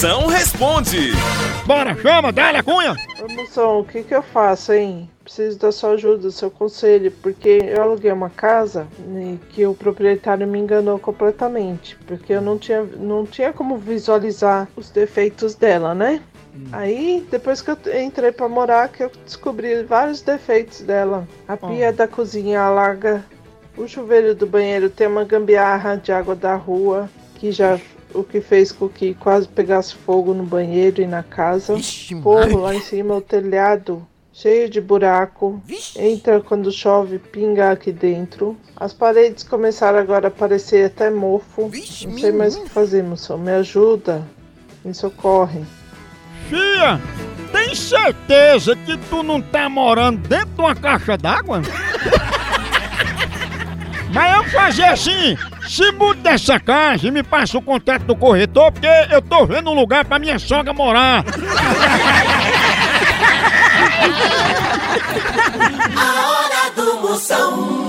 Moção responde. Bora, chama, dá-lhe cunha. Ô, moção, o que que eu faço, hein? Preciso da sua ajuda, do seu conselho, porque eu aluguei uma casa né, que o proprietário me enganou completamente, porque eu não tinha, não tinha como visualizar os defeitos dela, né? Aí, depois que eu entrei pra morar, que eu descobri vários defeitos dela. A pia da cozinha larga, o chuveiro do banheiro tem uma gambiarra de água da rua, que já o que fez com que quase pegasse fogo no banheiro e na casa. Vixe, Forro lá em cima, o telhado cheio de buraco. Entra quando chove, pinga aqui dentro. As paredes começaram agora a parecer até mofo. Vixe, Não sei mais o que fazer, moção. Me ajuda. Me socorre. Fia, tem certeza que tu não tá morando dentro de uma caixa d'água? Mas eu fazer assim, se muda dessa casa e me passa o contato do corretor, porque eu tô vendo um lugar pra minha sogra morar. A hora do moção.